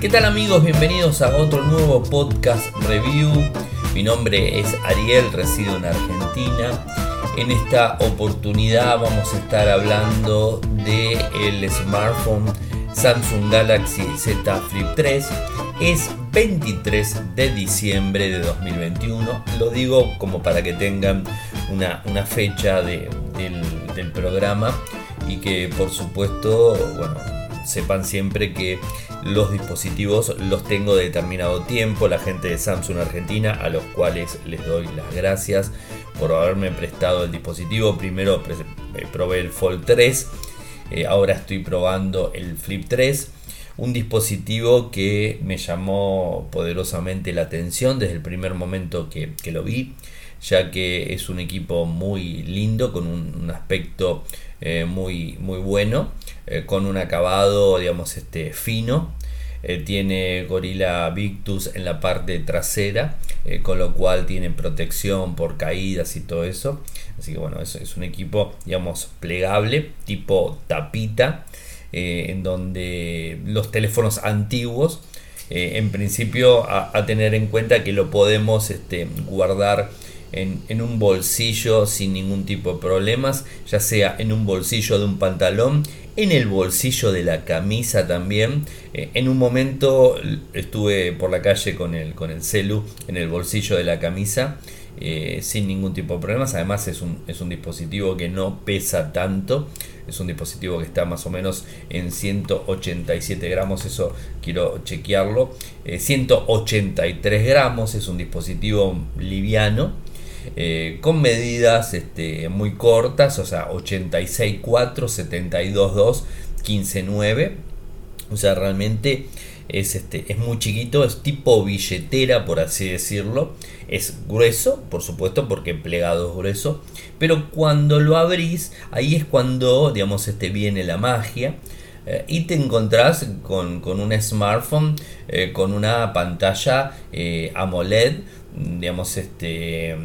¿Qué tal amigos? Bienvenidos a otro nuevo podcast review. Mi nombre es Ariel, resido en Argentina. En esta oportunidad vamos a estar hablando de el smartphone Samsung Galaxy Z Flip 3. Es 23 de diciembre de 2021. Lo digo como para que tengan una, fecha del, del programa y que por supuesto, bueno, sepan siempre que los dispositivos los tengo de determinado tiempo. La gente de Samsung Argentina, a los cuales les doy las gracias por haberme prestado el dispositivo. Primero eh, probé el Fold 3, eh, ahora estoy probando el Flip 3. Un dispositivo que me llamó poderosamente la atención desde el primer momento que, lo vi, ya que es un equipo muy lindo, con un, aspecto eh, muy, muy bueno, con un acabado, digamos, este, fino eh, tiene Gorilla Victus en la parte trasera, eh, con lo cual tiene protección por caídas y todo eso. Así que bueno, eso es un equipo, digamos, plegable, tipo tapita, eh, en donde los teléfonos antiguos, en principio, a, tener en cuenta que lo podemos este, guardar en, un bolsillo sin ningún tipo de problemas, ya sea en un bolsillo de un pantalón, en el bolsillo de la camisa también. Eh, en un momento estuve por la calle con el, con el celu en el bolsillo de la camisa. Eh, sin ningún tipo de problemas. Además es un, es un, dispositivo que no pesa tanto. Es un dispositivo que está más o menos en 187 gramos. Eso quiero chequearlo. 183 eh, gramos. Es un dispositivo liviano. Con medidas este, muy cortas, o sea, 86.4, 72.2, 15.9. O sea, realmente es, este, es muy chiquito, es tipo billetera, por así decirlo. Es grueso, por supuesto, porque plegado es grueso. Pero cuando lo abrís, ahí es cuando, digamos, este, viene la magia. Eh, y te encontrás con, un smartphone eh, con una pantalla eh, AMOLED, digamos, este,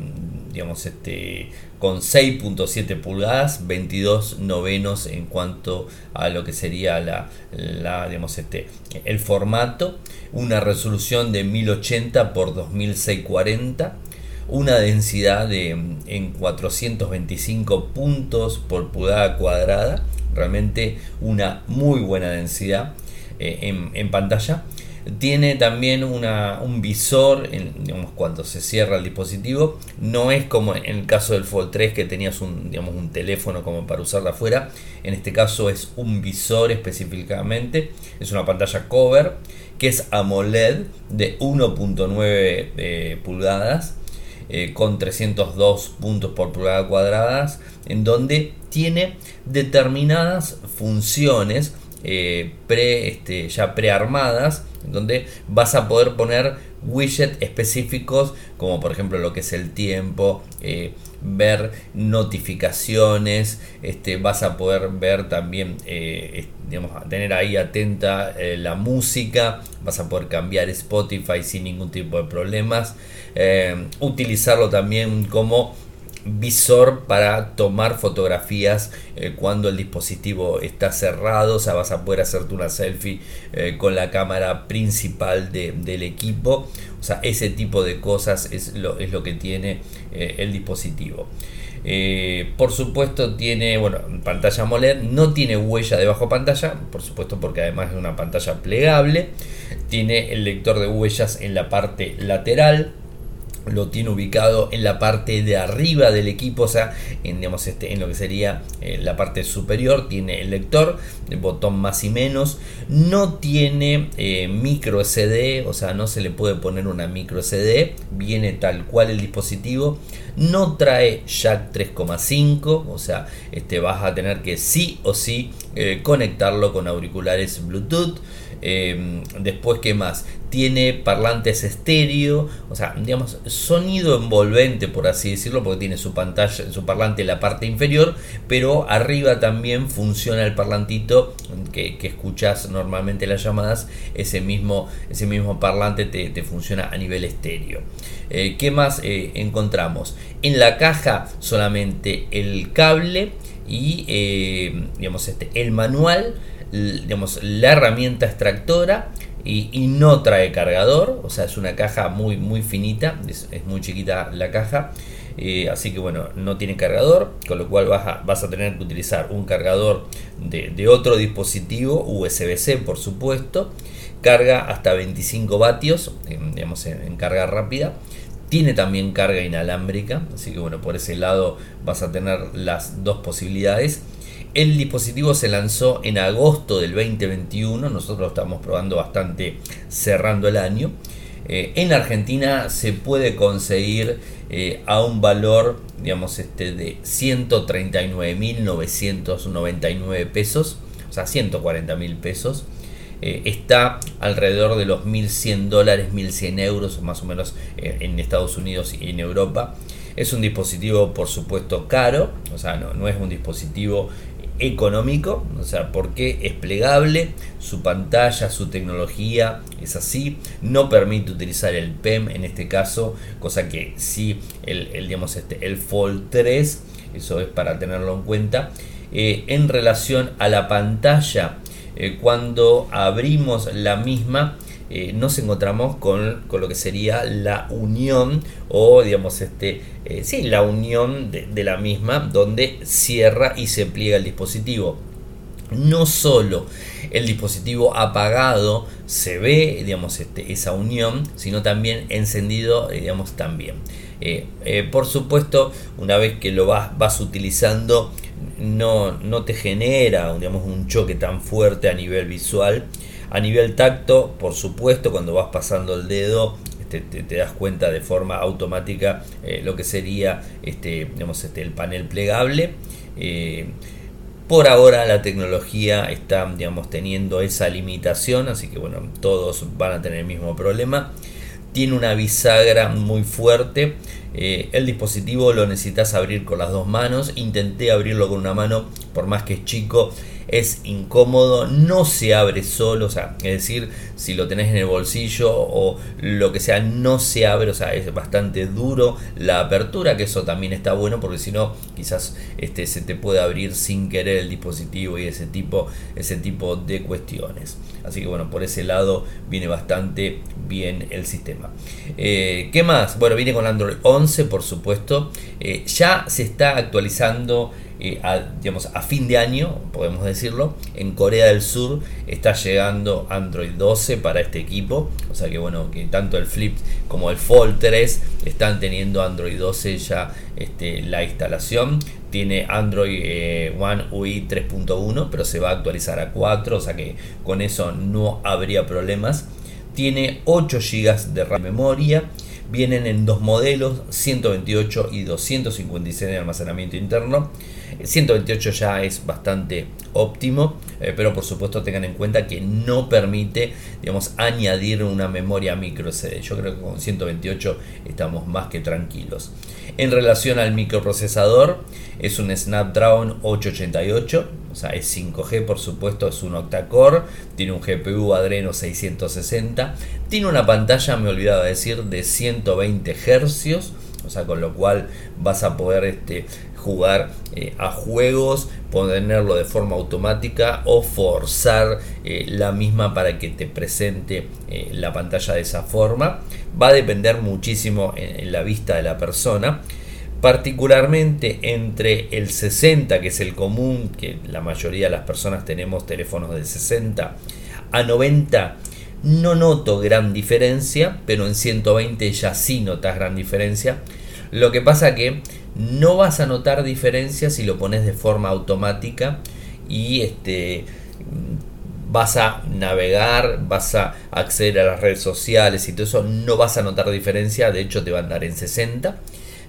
digamos, este, con 6.7 pulgadas, 22 novenos en cuanto a lo que sería la, digamos, este, el formato, una resolución de 1080 por 2640, una densidad de en 425 puntos por pulgada cuadrada, realmente una muy buena densidad eh, en pantalla tiene también un visor, digamos, cuando se cierra el dispositivo. No es como en el caso del Fold 3 que tenías un, digamos, un teléfono como para usarla afuera. En este caso es un visor específicamente. Es una pantalla cover que es AMOLED de 1.9 eh, pulgadas. Eh, con 302 puntos por pulgada cuadradas, en donde tiene determinadas funciones eh, pre, este, ya prearmadas donde vas a poder poner widgets específicos como por ejemplo lo que es el tiempo eh, ver notificaciones este, vas a poder ver también eh, digamos, tener ahí atenta eh, la música vas a poder cambiar Spotify sin ningún tipo de problemas utilizarlo también como visor para tomar fotografías eh, cuando el dispositivo está cerrado, o sea, vas a poder hacerte una selfie eh, con la cámara principal del equipo, o sea, ese tipo de cosas es lo, es lo que tiene eh, el dispositivo. por supuesto tiene, bueno, pantalla AMOLED, no tiene huella debajo pantalla, por supuesto porque además es una pantalla plegable, tiene el lector de huellas en la parte lateral, lo tiene ubicado en la parte de arriba del equipo, o sea, en, este, lo que sería eh, la parte superior, tiene el lector, el botón más y menos, no tiene eh, micro SD, o sea, no se le puede poner una micro SD, viene tal cual el dispositivo, no trae jack 3,5, o sea, este, vas a tener que sí o sí eh, conectarlo con auriculares Bluetooth, Em, después, ¿qué más? Tiene parlantes estéreo, o sea, digamos, sonido envolvente, por así decirlo, porque tiene su pantalla, su parlante en la parte inferior, pero arriba también funciona el parlantito que, escuchas normalmente las llamadas, ese mismo, ese mismo parlante te, funciona a nivel estéreo. Eh, ¿Qué más eh, encontramos? En la caja solamente el cable y eh, digamos este, el manual digamos, la herramienta extractora, y, no trae cargador, o sea, es una caja muy, muy finita, es, muy chiquita la caja. Eh, así que bueno, no tiene cargador, con lo cual vas a, vas a tener que utilizar un cargador de, otro dispositivo, USB-C por supuesto, carga hasta 25 vatios, digamos en carga rápida, tiene también carga inalámbrica, así que bueno, por ese lado vas a tener las dos posibilidades. El dispositivo se lanzó en agosto del 2021, nosotros lo estamos probando bastante cerrando el año. Eh, en Argentina se puede conseguir eh, a un valor, digamos, este, de 139.999 pesos, o sea, 140.000 pesos. Eh, está alrededor de los 1.100 dólares, 1.100 euros más o menos en Estados Unidos y en Europa. Es un dispositivo por supuesto caro, o sea, no es un dispositivo económico, o sea, porque es plegable, su pantalla, su tecnología es así, no permite utilizar el PEM en este caso, cosa que sí el, digamos este, el Fold 3, eso es para tenerlo en cuenta. Eh, en relación a la pantalla, eh, cuando abrimos la misma eh, nos encontramos con, lo que sería la unión o digamos este eh, sí, la unión de, la misma donde cierra y se pliega el dispositivo no solo el dispositivo apagado se ve digamos este, esa unión sino también encendido digamos también por supuesto una vez que lo vas, vas utilizando no, no te genera digamos, un choque tan fuerte a nivel visual. A nivel tacto, por supuesto, cuando vas pasando el dedo, este, te, das cuenta de forma automática eh, lo que sería este, digamos, este, el panel plegable. Eh, por ahora la tecnología está digamos, teniendo esa limitación, así que bueno, todos van a tener el mismo problema. Tiene una bisagra muy fuerte, eh, el dispositivo lo necesitas abrir con las dos manos. Intenté abrirlo con una mano, por más que es chico, es incómodo, no se abre solo, o sea, es decir, si lo tenés en el bolsillo o lo que sea, no se abre, o sea, es bastante duro la apertura, que eso también está bueno porque si no, quizás este, se te puede abrir sin querer el dispositivo y ese tipo, ese tipo de cuestiones. Así que bueno, por ese lado viene bastante bien el sistema. Eh, ¿Qué más? Bueno, viene con Android 11, por supuesto. Eh, ya se está actualizando eh, a, digamos, a fin de año, podemos decirlo. En Corea del Sur está llegando Android 12 para este equipo. O sea que bueno, que tanto el Flip como el Fold 3 están teniendo Android 12 ya este, la instalación. Tiene Android eh, One UI 3.1, pero se va a actualizar a 4, o sea que con eso no habría problemas. Tiene 8 GB de memoria Vienen en dos modelos, 128 y 256 de almacenamiento interno. 128 ya es bastante óptimo, eh, pero por supuesto tengan en cuenta que no permite digamos, añadir una memoria micro SD. Yo creo que con 128 estamos más que tranquilos. En relación al microprocesador, es un Snapdragon 888, o sea, es 5G por supuesto, es un octa-core, tiene un GPU Adreno 660, tiene una pantalla, me olvidaba decir, de 120 Hz, o sea, con lo cual vas a poder este, jugar eh, a juegos, ponerlo de forma automática o forzar eh, la misma para que te presente eh, la pantalla de esa forma. Va a depender muchísimo en, la vista de la persona particularmente entre el 60, que es el común, que la mayoría de las personas tenemos teléfonos de 60, a 90, no noto gran diferencia, pero en 120 ya sí notas gran diferencia. Lo que pasa que no vas a notar diferencia si lo pones de forma automática y este vas a navegar, vas a acceder a las redes sociales y todo eso, no vas a notar diferencia, de hecho te va a andar en 60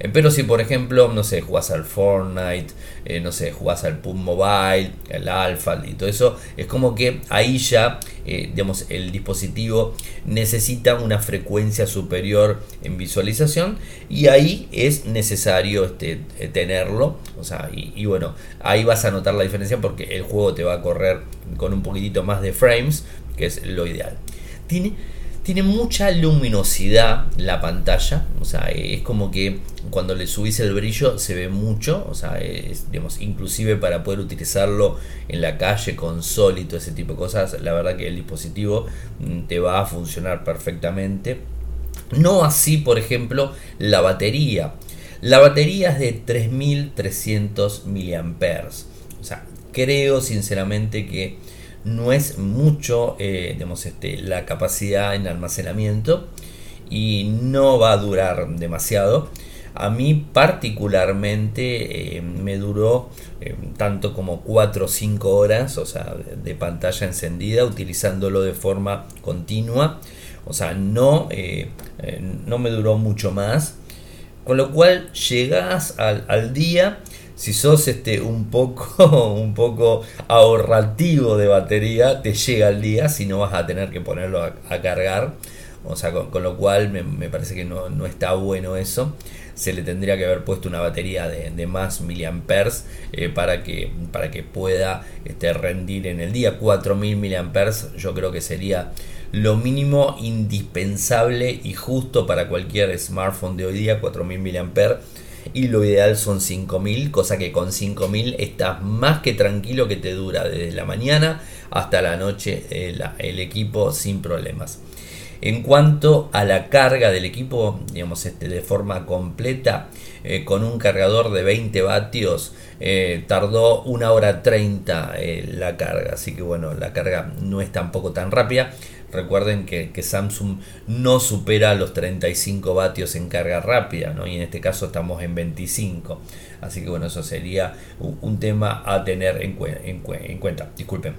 eh, pero si por ejemplo, no sé, jugás al Fortnite, eh, no sé, jugás al PUB Mobile, el Alpha y todo eso, es como que ahí ya, eh, digamos, el dispositivo necesita una frecuencia superior en visualización y ahí es necesario este, tenerlo. O sea, y, y bueno, ahí vas a notar la diferencia porque el juego te va a correr con un poquitito más de frames, que es lo ideal. Tiene Tiene mucha luminosidad la pantalla, o sea, es como que cuando le subís el brillo se ve mucho, o sea, es, digamos, inclusive para poder utilizarlo en la calle con sol y todo ese tipo de cosas, la verdad que el dispositivo mm, te va a funcionar perfectamente. No así, por ejemplo, la batería. La batería es de 3300 mAh. O sea, creo sinceramente que no es mucho eh, este, la capacidad en almacenamiento y no va a durar demasiado. A mí particularmente eh, me duró eh, tanto como 4 o 5 horas, o sea, de pantalla encendida, utilizándolo de forma continua. O sea, no, no me duró mucho más. Con lo cual llegas al, al día si sos este, un, poco, un poco ahorrativo de batería, te llega el día, si no vas a tener que ponerlo a, cargar. O sea, con, lo cual me, parece que no, está bueno eso. Se le tendría que haber puesto una batería de, más miliamperes eh, para, que, para que pueda este, rendir en el día. 4000 miliamperes yo creo que sería lo mínimo indispensable y justo para cualquier smartphone de hoy día. 4000 miliamperes y lo ideal son 5000, cosa que con 5000 estás más que tranquilo que te dura desde la mañana hasta la noche el, equipo sin problemas. En cuanto a la carga del equipo, digamos este, de forma completa, eh, con un cargador de 20 vatios, eh, tardó una hora 30 eh, la carga, así que bueno, la carga no es tampoco tan rápida. Recuerden que, Samsung no supera los 35 vatios en carga rápida, ¿no? y en este caso estamos en 25. Así que bueno, eso sería un, tema a tener en, cuenta. Disculpen.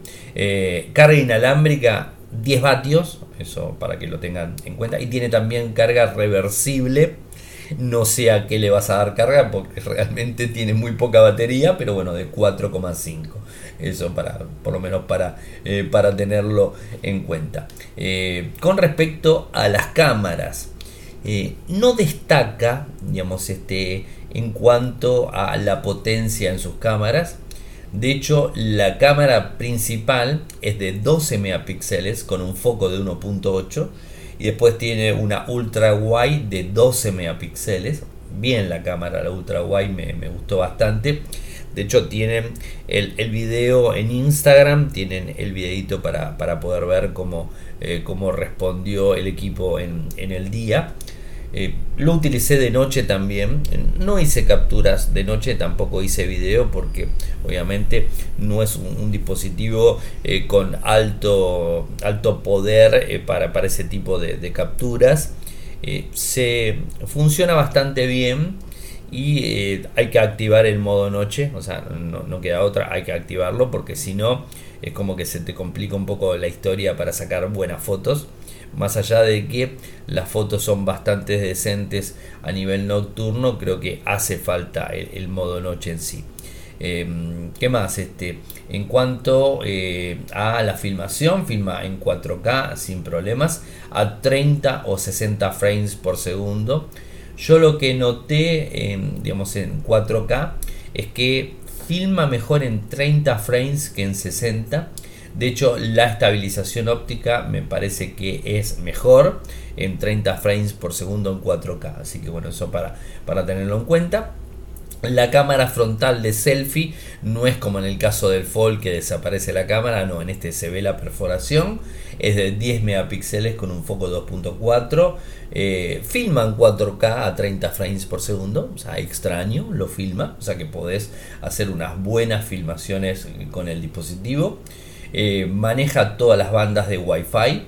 Carga inalámbrica 10 vatios, eso para que lo tengan en cuenta. Y tiene también carga reversible no sé a qué le vas a dar carga porque realmente tiene muy poca batería, pero bueno, de 4,5. Eso para, por lo menos para, eh, para tenerlo en cuenta. Eh, con respecto a las cámaras, eh, no destaca, digamos, este, en cuanto a la potencia en sus cámaras. De hecho, la cámara principal es de 12 megapíxeles con un foco de 1.8 y después tiene una ultra wide de 12 megapíxeles. Bien la cámara, la ultra wide me, gustó bastante. De hecho, tienen el, el, video en Instagram, tienen el videito para, para poder ver cómo, eh, cómo, respondió el equipo en, en el día. Eh, lo utilicé de noche también. No hice capturas de noche, tampoco hice video porque obviamente no es un, dispositivo eh, con alto, alto poder eh, para, para, ese tipo de, capturas. se funciona bastante bien y hay que activar el modo noche, o sea, no, no queda otra, hay que activarlo porque si no es como que se te complica un poco la historia para sacar buenas fotos más allá de que las fotos son bastante decentes a nivel nocturno, creo que hace falta el, modo noche en sí. Em, ¿Qué más? Este, en cuanto eh, a la filmación, filma en 4K sin problemas a 30 o 60 frames por segundo. Yo lo que noté, digamos, en 4K es que filma mejor en 30 frames que en 60 de hecho, la estabilización óptica me parece que es mejor en 30 frames por segundo en 4K. Así que bueno, eso para, para tenerlo en cuenta. La cámara frontal de selfie no es como en el caso del Fold que desaparece la cámara, no, en este se ve la perforación, es de 10 megapíxeles con un foco 2.4, eh, filma en 4K a 30 frames por segundo, o sea, extraño, lo filma, o sea que podés hacer unas buenas filmaciones con el dispositivo. Eh, maneja todas las bandas de Wi-Fi,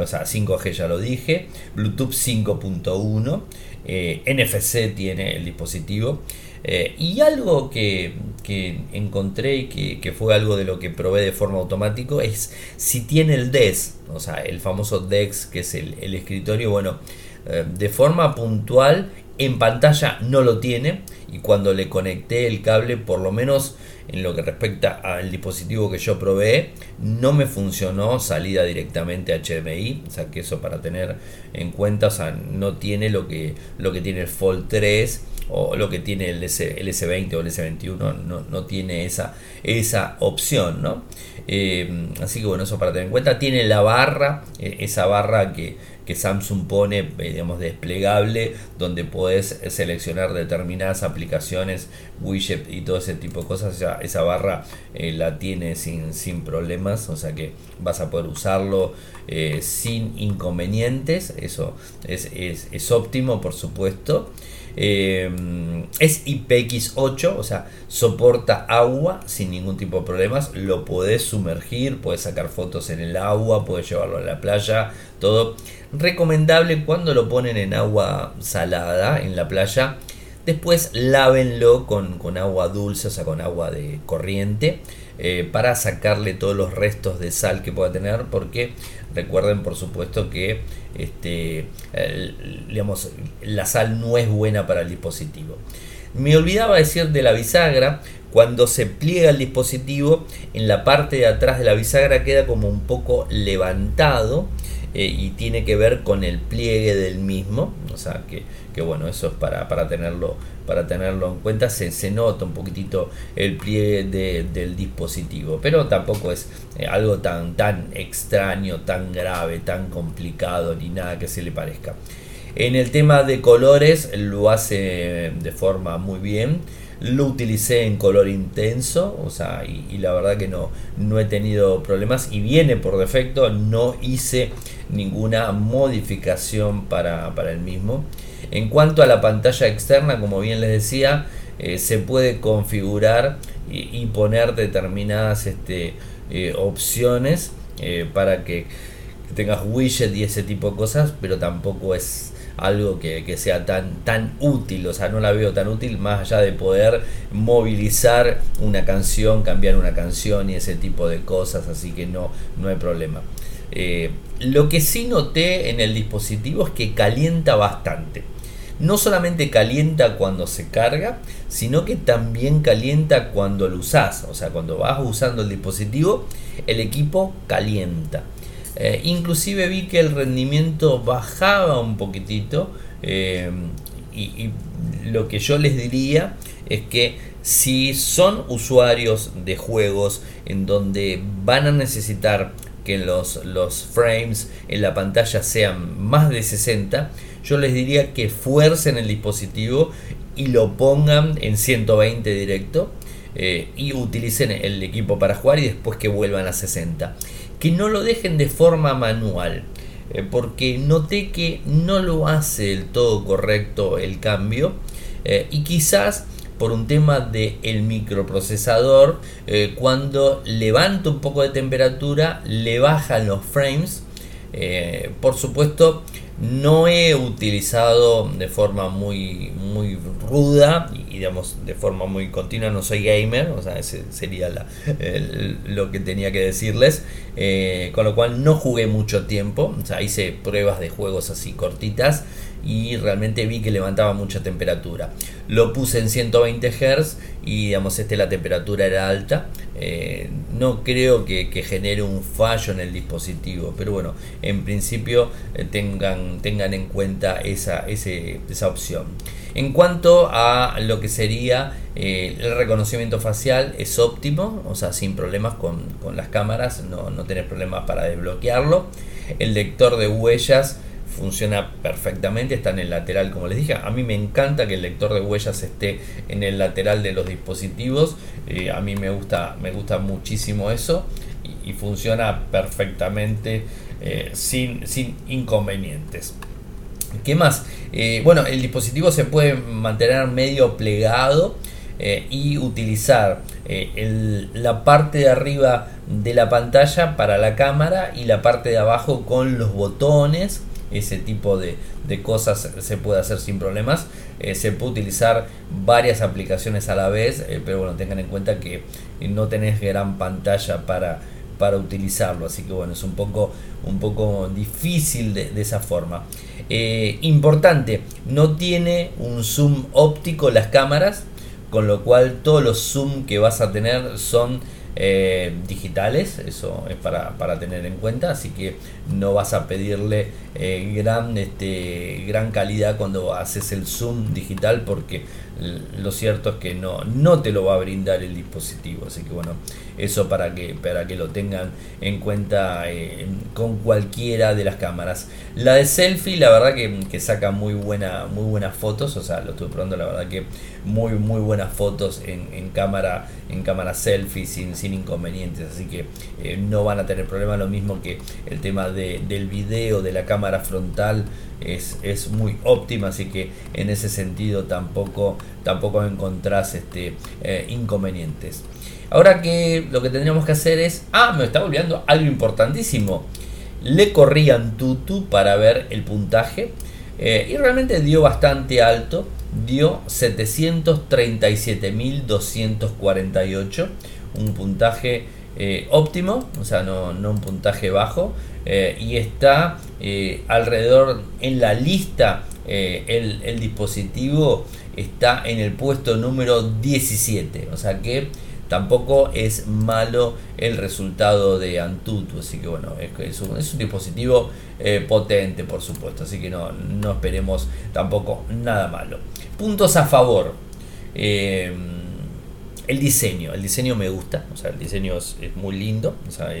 o sea, 5G ya lo dije, Bluetooth 5.1, eh, NFC tiene el dispositivo. Eh, y algo que, encontré y que, fue algo de lo que probé de forma automática es si tiene el DEX, o sea, el famoso DEX que es el escritorio, bueno, de forma puntual en pantalla no lo tiene y cuando le conecté el cable, por lo menos en lo que respecta al dispositivo que yo probé, no me funcionó salida directamente HDMI, o sea que eso para tener en cuenta, o sea, no tiene lo que, lo que tiene el Fold 3 o lo que tiene el, S, 20 o el S21, no, no tiene esa, esa opción, ¿no? Eh, así que bueno, eso para tener en cuenta. Tiene la barra, eh, esa barra que, que Samsung pone, eh, digamos, desplegable, donde puedes seleccionar determinadas aplicaciones, widget y todo ese tipo de cosas. Esa barra eh, la tiene sin, sin problemas, o sea que vas a poder usarlo eh, sin inconvenientes. Eso es, es, es óptimo, por supuesto. Eh, es IPX8, o sea, soporta agua sin ningún tipo de problemas. Lo podés sumergir, puedes sacar fotos en el agua, puedes llevarlo a la playa, todo. Recomendable cuando lo ponen en agua salada en la playa. Después lávenlo con, con agua dulce, o sea, con agua de corriente. Eh, para sacarle todos los restos de sal que pueda tener porque recuerden por supuesto que este, digamos, la sal no es buena para el dispositivo. Me olvidaba decir de la bisagra, cuando se pliega el dispositivo, en la parte de atrás de la bisagra queda como un poco levantado eh, y tiene que ver con el pliegue del mismo. O sea que, que bueno, eso es para, para, tenerlo, para tenerlo en cuenta. Se, se nota un poquitito el pliegue del dispositivo, pero tampoco es eh, algo tan, tan extraño, tan grave, tan complicado, ni nada que se le parezca. En el tema de colores lo hace de forma muy bien lo utilicé en color intenso, o sea, y, la verdad que no, no he tenido problemas y viene por defecto, no hice ninguna modificación para, el mismo. En cuanto a la pantalla externa, como bien les decía, eh, se puede configurar y, poner determinadas este, eh, opciones eh, para que tengas widget y ese tipo de cosas, pero tampoco es algo que, sea tan, tan útil, o sea, no la veo tan útil más allá de poder movilizar una canción, cambiar una canción y ese tipo de cosas, así que no, no hay problema. Eh, lo que sí noté en el dispositivo es que calienta bastante. No solamente calienta cuando se carga, sino que también calienta cuando lo usas. O sea, cuando vas usando el dispositivo, el equipo calienta. Eh, inclusive vi que el rendimiento bajaba un poquitito eh, y, lo que yo les diría es que si son usuarios de juegos en donde van a necesitar que los, los frames en la pantalla sean más de 60, yo les diría que fuercen el dispositivo y lo pongan en 120 directo eh, y utilicen el equipo para jugar y después que vuelvan a 60 que no lo dejen de forma manual. Eh, porque noté que no lo hace del todo correcto el cambio eh, y quizás por un tema del el microprocesador eh, cuando levanta un poco de temperatura le bajan los frames por supuesto no he utilizado de forma muy, muy ruda y digamos de forma muy continua, no soy gamer, o sea, ese sería lo que tenía que decirles, eh, con lo cual no jugué mucho tiempo, o sea, hice pruebas de juegos así cortitas y realmente vi que levantaba mucha temperatura. Lo puse en 120 Hz y digamos este la temperatura era alta. Eh, no creo que, genere un fallo en el dispositivo, pero bueno, en principio eh, tengan, tengan en cuenta esa, esa opción. En cuanto a lo que sería eh, el reconocimiento facial es óptimo, o sea, sin problemas con, las cámaras, no, no tenés problemas para desbloquearlo. El lector de huellas funciona perfectamente, está en el lateral como les dije. A mí me encanta que el lector de huellas esté en el lateral de los dispositivos. Eh, a mí me gusta, me gusta muchísimo eso y, funciona perfectamente eh, sin, sin inconvenientes. ¿Qué más? Eh, bueno, el dispositivo se puede mantener medio plegado y utilizar la parte de arriba de la pantalla para la cámara y la parte de abajo con los botones ese tipo de, cosas se puede hacer sin problemas. Eh, se puede utilizar varias aplicaciones a la vez, eh, pero bueno, tengan en cuenta que no tenés gran pantalla para, para utilizarlo, así que bueno, es un poco, un poco difícil de, esa forma. Eh, importante, no tiene un zoom óptico las cámaras, con lo cual todos los zoom que vas a tener son eh, digitales, eso es para, tener en cuenta, así que no vas a pedirle eh, gran, este, gran calidad cuando haces el zoom digital porque lo cierto es que no, no te lo va a brindar el dispositivo. Así que bueno, eso para que, para que lo tengan en cuenta eh, con cualquiera de las cámaras. La de selfie, la verdad que, saca muy, buena, muy buenas fotos, o sea, lo estuve probando, la verdad que muy, muy buenas fotos en, cámara, en cámara selfie sin, sin inconvenientes. Así que eh, no van a tener problema, lo mismo que el tema de, del video de la cámara frontal es, es muy óptima, así que en ese sentido tampoco, tampoco encontrás este, eh, inconvenientes. Ahora que lo que tendríamos que hacer es, ah, me está olvidando algo importantísimo. Le corrían tutu para ver el puntaje eh, y realmente dio bastante alto, dio 737.248, un puntaje eh, óptimo, o sea, no, no un puntaje bajo, y está alrededor en la lista, el, el, dispositivo está en el puesto número 17, o sea que tampoco es malo el resultado de Antutu, así que bueno, es, un, es un dispositivo potente, por supuesto, así que no, no esperemos tampoco nada malo. Puntos a favor. El diseño, el diseño me gusta, o sea, el diseño es, muy lindo, o sea,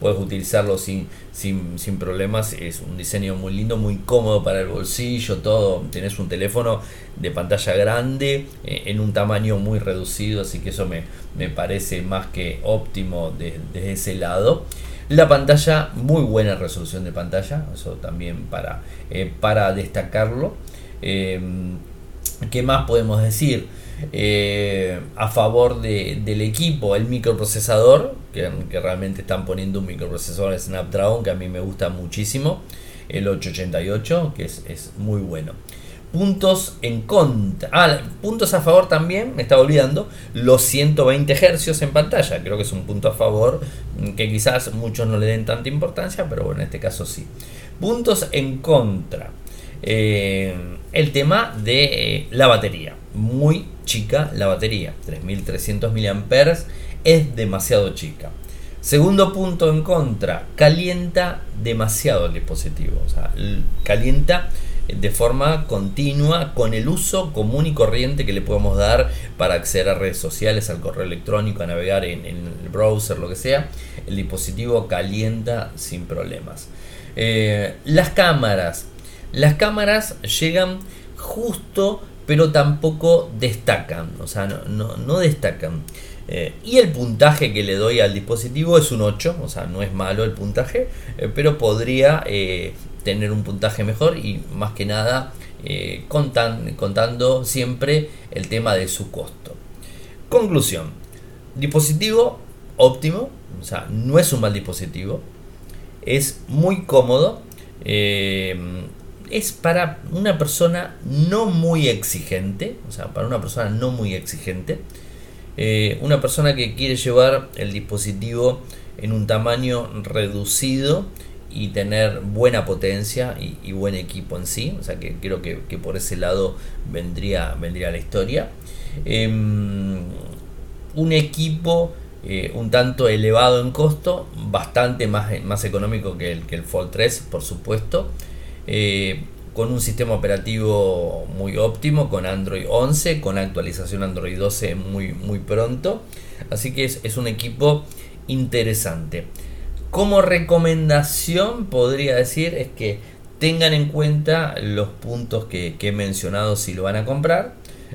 puedes utilizarlo sin, sin, problemas, es un diseño muy lindo, muy cómodo para el bolsillo, todo, tenés un teléfono de pantalla grande eh, en un tamaño muy reducido, así que eso me, me parece más que óptimo desde ese lado. La pantalla, muy buena resolución de pantalla, eso también para, eh, para destacarlo. Eh, ¿Qué más podemos decir? Eh, a favor del equipo, el microprocesador, que, realmente están poniendo un microprocesador Snapdragon que a mí me gusta muchísimo, el 888, que es, muy bueno. Puntos en contra. Ah, puntos a favor también, me estaba olvidando, los 120 Hz en pantalla. Creo que es un punto a favor que quizás muchos no le den tanta importancia, pero bueno, en este caso sí. Puntos en contra. Eh, el tema de eh, la batería. Muy chica la batería. 3300 mAh es demasiado chica. Segundo punto en contra, calienta demasiado el dispositivo. O sea, calienta de forma continua con el uso común y corriente que le podemos dar para acceder a redes sociales, al correo electrónico, a navegar en, el browser, lo que sea. El dispositivo calienta sin problemas. Eh, las cámaras las cámaras llegan justo, pero tampoco destacan, o sea, no, destacan. Eh, y el puntaje que le doy al dispositivo es un 8, o sea, no es malo el puntaje, eh, pero podría eh, tener un puntaje mejor y más que nada contando siempre el tema de su costo. Conclusión, dispositivo óptimo, o sea, no es un mal dispositivo, es muy cómodo, es para una persona no muy exigente, o sea, para una persona no muy exigente, eh, una persona que quiere llevar el dispositivo en un tamaño reducido y tener buena potencia y, buen equipo en sí, o sea que creo que, por ese lado vendría, vendría la historia. Em, un equipo eh, un tanto elevado en costo, bastante más, más económico que el, que el Fold 3, por supuesto. Eh, con un sistema operativo muy óptimo, con Android 11, con actualización Android 12 muy, muy pronto. Así que es, un equipo interesante. Como recomendación podría decir es que tengan en cuenta los puntos que, he mencionado si lo van a comprar.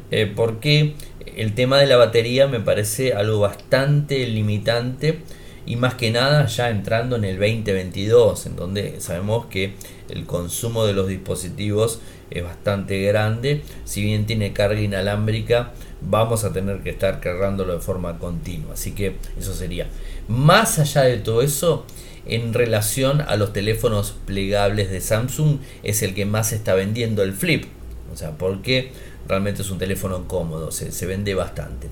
Eh, porque el tema de la batería me parece algo bastante limitante y más que nada ya entrando en el 2022 en donde sabemos que el consumo de los dispositivos es bastante grande. Si bien tiene carga inalámbrica vamos a tener que estar cargándolo de forma continua. Así que eso sería. Más allá de todo eso en relación a los teléfonos plegables de Samsung es el que más se está vendiendo el flip. O sea porque realmente es un teléfono cómodo se, se vende bastante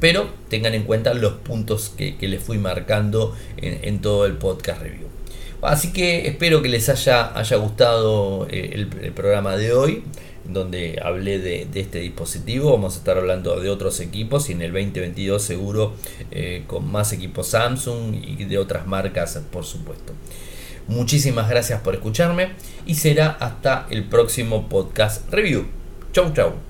pero tengan en cuenta los puntos que, les fui marcando en, todo el podcast review. Así que espero que les haya, haya gustado eh, el, programa de hoy, donde hablé de, este dispositivo. Vamos a estar hablando de otros equipos y en el 2022 seguro eh, con más equipos Samsung y de otras marcas, por supuesto. Muchísimas gracias por escucharme y será hasta el próximo podcast review. Chau, chau.